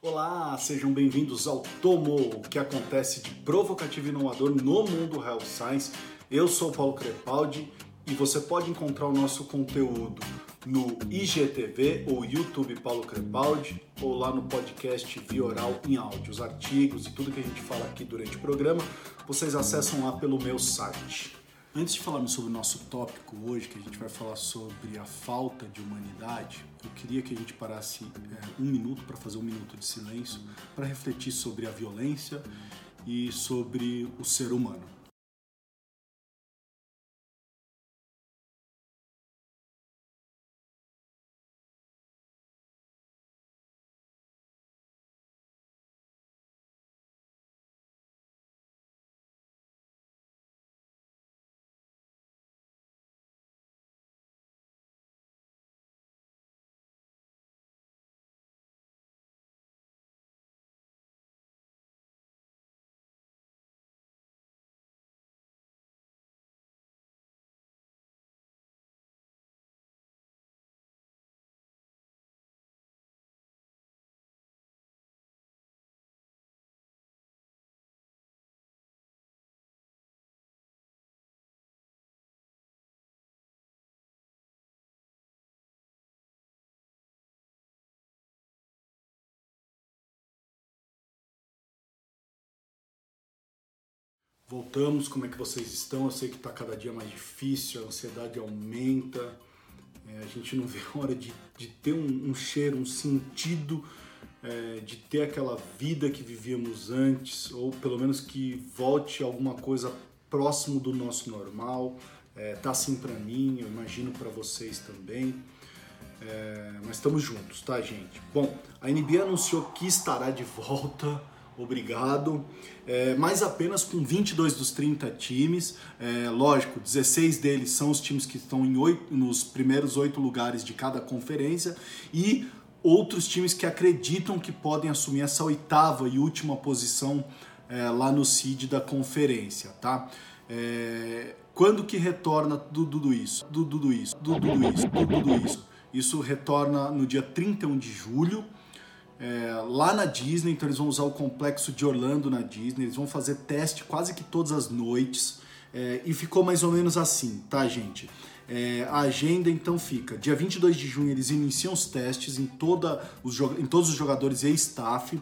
Olá, sejam bem-vindos ao Tomo, o que acontece de provocativo e inovador no mundo Health Science. Eu sou Paulo Crepaldi e você pode encontrar o nosso conteúdo no IGTV ou YouTube Paulo Crepaldi ou lá no podcast Via Oral em áudio. Os artigos e tudo que a gente fala aqui durante o programa, vocês acessam lá pelo meu site. Antes de falarmos sobre o nosso tópico hoje, que a gente vai falar sobre a falta de humanidade, eu queria que a gente parasse é, um minuto para fazer um minuto de silêncio para refletir sobre a violência e sobre o ser humano. Voltamos, como é que vocês estão? Eu sei que está cada dia mais difícil, a ansiedade aumenta, é, a gente não vê a hora de, de ter um, um, cheiro, um sentido, é, de ter aquela vida que vivíamos antes, ou pelo menos que volte alguma coisa próximo do nosso normal. É, tá assim para mim, eu imagino para vocês também. É, mas estamos juntos, tá, gente? Bom, a NBA anunciou que estará de volta obrigado. É, mas apenas com 22 dos 30 times. É, lógico, 16 deles são os times que estão em oito, nos primeiros oito lugares de cada conferência e outros times que acreditam que podem assumir essa oitava e última posição é, lá no seed da conferência, tá? É, quando que retorna tudo, isso? Tudo, isso? Tudo, isso? Tudo isso? Isso retorna no dia 31 de julho é, lá na Disney, então eles vão usar o complexo de Orlando na Disney, eles vão fazer teste quase que todas as noites é, e ficou mais ou menos assim, tá, gente? É, a agenda então fica: dia 22 de junho eles iniciam os testes em, toda os, em todos os jogadores e staff.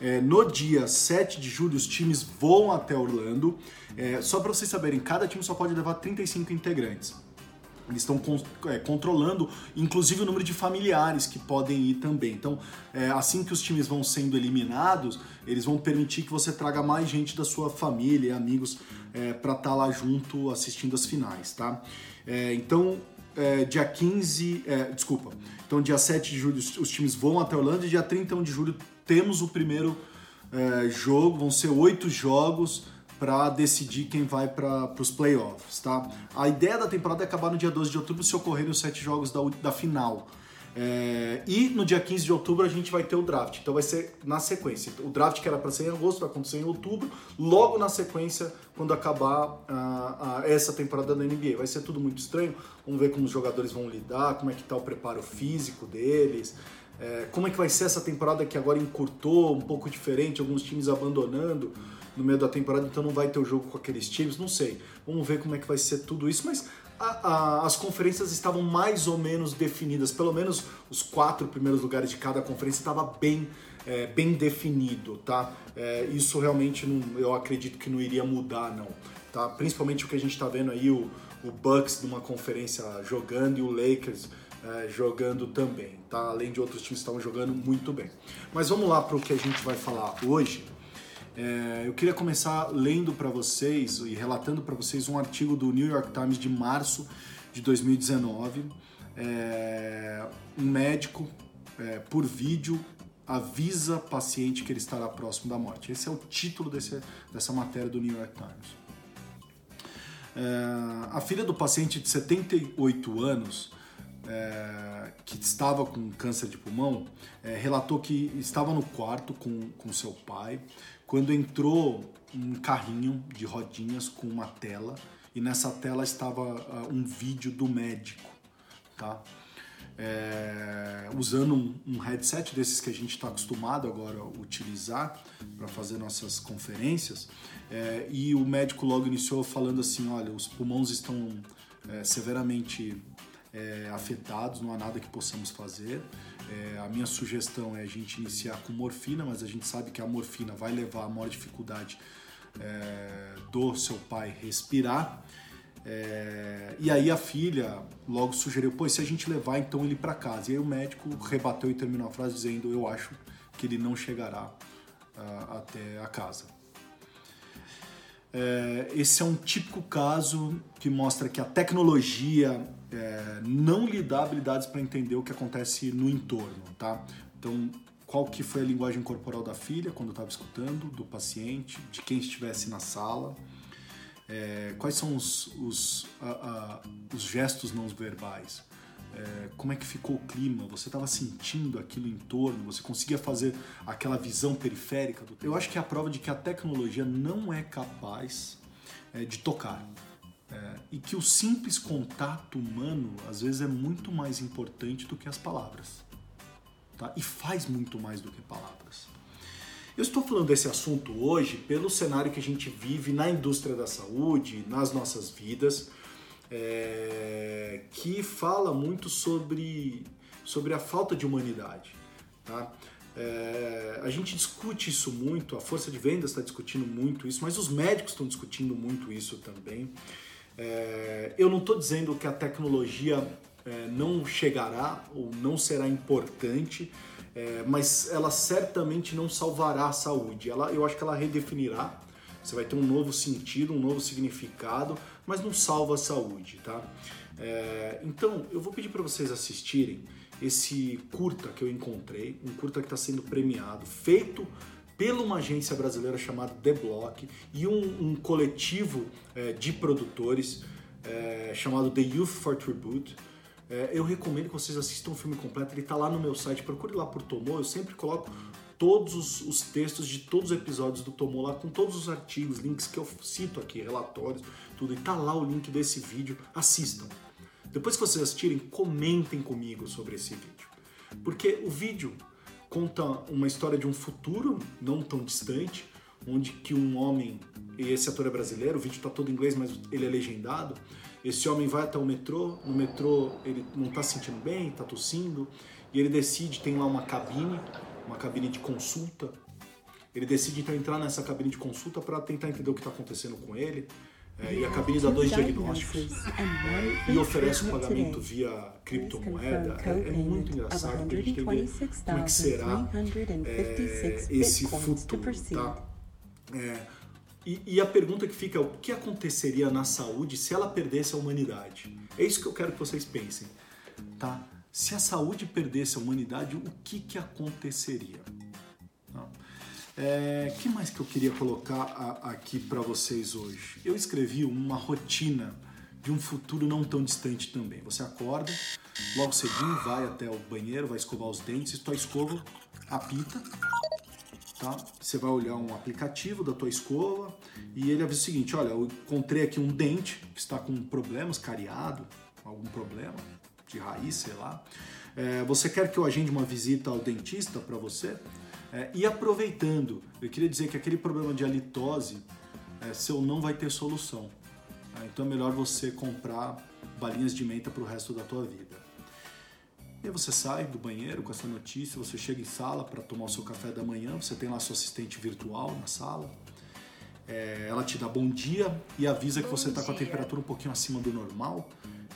É, no dia 7 de julho, os times vão até Orlando. É, só para vocês saberem, cada time só pode levar 35 integrantes. Eles estão é, controlando, inclusive, o número de familiares que podem ir também. Então, é, assim que os times vão sendo eliminados, eles vão permitir que você traga mais gente da sua família, amigos, é, para estar tá lá junto assistindo as finais, tá? É, então, é, dia 15, é, desculpa, então dia 7 de julho os times vão até Orlando e dia 31 de julho temos o primeiro jogo, vão ser oito jogos para decidir quem vai para os playoffs, tá? A ideia da temporada é acabar no dia 12 de outubro se ocorrerem os sete jogos da, da final. É, e no dia 15 de outubro a gente vai ter o draft, então vai ser na sequência. O draft que era para ser em agosto vai acontecer em outubro, logo na sequência, quando acabar essa temporada da NBA. Vai ser tudo muito estranho, vamos ver como os jogadores vão lidar, como é que está o preparo físico deles, é, como é que vai ser essa temporada que agora encurtou, um pouco diferente, alguns times abandonando no meio da temporada, então não vai ter o jogo com aqueles times, não sei. Vamos ver como é que vai ser tudo isso, mas a, a, as conferências estavam mais ou menos definidas, pelo menos os quatro primeiros lugares de cada conferência estava bem, é, bem definido, tá? É, isso realmente não, eu acredito que não iria mudar, não. Tá? Principalmente o que a gente está vendo aí, o, o Bucks numa conferência jogando e o Lakers é, jogando também, tá? Além de outros times que estavam jogando muito bem. Mas vamos lá para o que a gente vai falar hoje. É, eu queria começar lendo para vocês e relatando para vocês um artigo do New York Times de março de 2019. É, um médico, é, por vídeo, avisa paciente que ele estará próximo da morte. Esse é o título desse, dessa matéria do New York Times. É, a filha do paciente de 78 anos é, que estava com câncer de pulmão, é, relatou que estava no quarto com, com seu pai quando entrou um carrinho de rodinhas com uma tela e nessa tela estava uh, um vídeo do médico, tá? é, usando um, um, headset desses que a gente está acostumado agora a utilizar para fazer nossas conferências. É, e o médico logo iniciou falando assim: olha, os pulmões estão é, severamente é, afetados, não há nada que possamos fazer. É, a minha sugestão é a gente iniciar com morfina, mas a gente sabe que a morfina vai levar a maior dificuldade é, do seu pai respirar. É, e aí a filha logo sugeriu, pô, se a gente levar então ele para casa. E aí o médico rebateu e terminou a frase dizendo, eu acho que ele não chegará uh, até a casa. É, esse é um típico caso que mostra que a tecnologia é, não lhe dá habilidades para entender o que acontece no entorno, tá? Então, qual que foi a linguagem corporal da filha quando estava escutando, do paciente, de quem estivesse na sala, é, quais são os, os, a, a, os gestos não verbais, é, como é que ficou o clima, você estava sentindo aquilo em torno, você conseguia fazer aquela visão periférica. Do... Eu acho que é a prova de que a tecnologia não é capaz é, de tocar. E que o simples contato humano às vezes é muito mais importante do que as palavras. Tá? E faz muito mais do que palavras. Eu estou falando desse assunto hoje pelo cenário que a gente vive na indústria da saúde, nas nossas vidas, é, que fala muito sobre, sobre a falta de humanidade. Tá? É, a gente discute isso muito, a força de vendas está discutindo muito isso, mas os médicos estão discutindo muito isso também. É, eu não estou dizendo que a tecnologia é, não chegará ou não será importante é, mas ela certamente não salvará a saúde. Ela, eu acho que ela redefinirá. Você vai ter um novo sentido, um novo significado, mas não salva a saúde, tá? É, então, eu vou pedir para vocês assistirem esse curta que eu encontrei, um curta que está sendo premiado, feito pela uma agência brasileira chamada The Block e um, um coletivo é, de produtores é, chamado The Youth for Tribute. É, eu recomendo que vocês assistam o filme completo, ele está lá no meu site, procure lá por Tomou, eu sempre coloco todos os, os, textos de todos os episódios do Tomou lá, com todos os artigos, links que eu cito aqui, relatórios, tudo, e tá lá o link desse vídeo, assistam. Depois que vocês assistirem, comentem comigo sobre esse vídeo. Porque o vídeo conta uma história de um futuro não tão distante, onde que um homem, e esse ator é brasileiro, o vídeo está todo em inglês, mas ele é legendado, esse homem vai até o metrô, no metrô ele não está se sentindo bem, está tossindo, e ele decide, tem lá uma cabine, uma cabine de consulta. Ele decide então entrar nessa cabine de consulta para tentar entender o que está acontecendo com ele. É, e a cabine dá dois diagnósticos é, e oferece um pagamento via criptomoeda. É, é muito engraçado para a gente entender como é que será é, esse futuro. Tá? É, e, e, a pergunta que fica é o que aconteceria na saúde se ela perdesse a humanidade? É isso que eu quero que vocês pensem, tá? Se a saúde perdesse a humanidade, o que, que aconteceria? Tá? É, que mais que eu queria colocar a, aqui para vocês hoje? Eu escrevi uma rotina de um futuro não tão distante também. Você acorda, logo cedinho vai até o banheiro, vai escovar os dentes, tua escova apita, tá? Você vai olhar um aplicativo da tua escova e ele avisa o seguinte, olha, eu encontrei aqui um dente que está com problemas, cariado, algum problema de raiz, sei lá. É, você quer que eu agende uma visita ao dentista para você? É, e aproveitando, eu queria dizer que aquele problema de halitose é, seu não vai ter solução. É, então é melhor você comprar balinhas de menta para o resto da tua vida. E aí você sai do banheiro com essa notícia, você chega em sala para tomar o seu café da manhã, você tem lá sua assistente virtual na sala. É, ela te dá bom dia e avisa que você está com a temperatura um pouquinho acima do normal.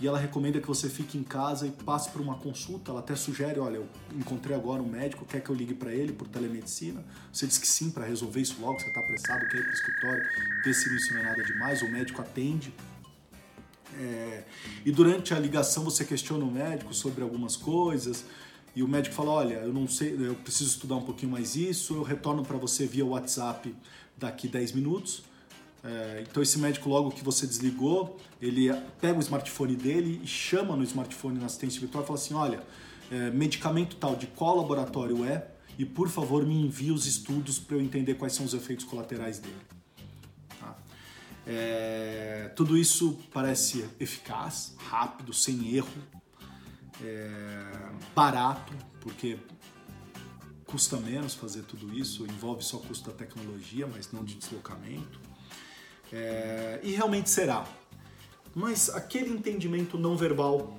E ela recomenda que você fique em casa e passe por uma consulta. Ela até sugere: olha, eu encontrei agora um médico, quer que eu ligue para ele por telemedicina? Você diz que sim para resolver isso logo, você está apressado, quer ir para o escritório, ver se isso não é nada demais. O médico atende é, e durante a ligação você questiona o médico sobre algumas coisas e o médico fala: Olha, eu não sei, eu preciso estudar um pouquinho mais isso, eu retorno para você via WhatsApp daqui 10 minutos. É, então, esse médico, logo que você desligou, ele pega o smartphone dele e chama no smartphone na assistência virtual e fala assim: Olha, é, medicamento tal, de qual laboratório é, e por favor me envie os estudos para eu entender quais são os efeitos colaterais dele. É, tudo isso parece eficaz, rápido, sem erro. é, barato, porque custa menos fazer tudo isso, envolve só custo da tecnologia, mas não de deslocamento. É, e realmente será. Mas aquele entendimento não verbal,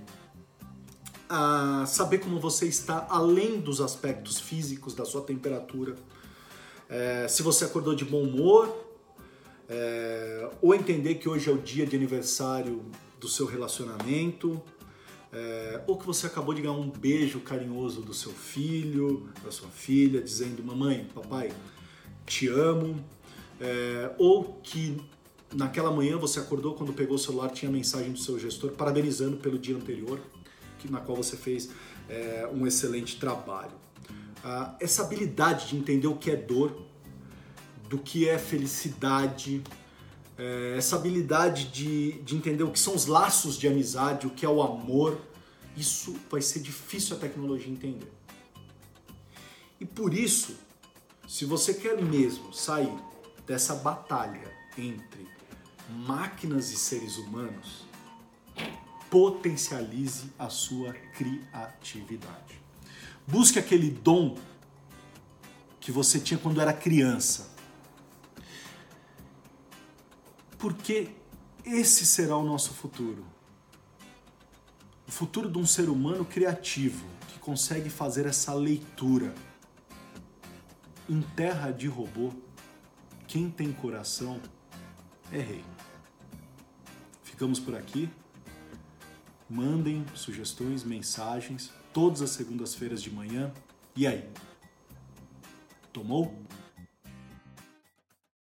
a saber como você está além dos aspectos físicos da sua temperatura, é, se você acordou de bom humor, é, ou entender que hoje é o dia de aniversário do seu relacionamento, é, ou que você acabou de ganhar um beijo carinhoso do seu filho, da sua filha, dizendo: Mamãe, papai, te amo. É, ou que naquela manhã você acordou quando pegou o celular, tinha mensagem do seu gestor parabenizando pelo dia anterior, que, na qual você fez é, um excelente trabalho. Ah, essa habilidade de entender o que é dor, do que é felicidade, é, essa habilidade de, de entender o que são os laços de amizade, o que é o amor, isso vai ser difícil a tecnologia entender. E por isso, se você quer mesmo sair dessa batalha entre máquinas e seres humanos, potencialize a sua criatividade. Busque aquele dom que você tinha quando era criança porque esse será o nosso futuro. O futuro de um ser humano criativo que consegue fazer essa leitura. Em terra de robô, quem tem coração é rei. Ficamos por aqui. Mandem sugestões, mensagens, todas as segundas-feiras de manhã. E aí? Tomou?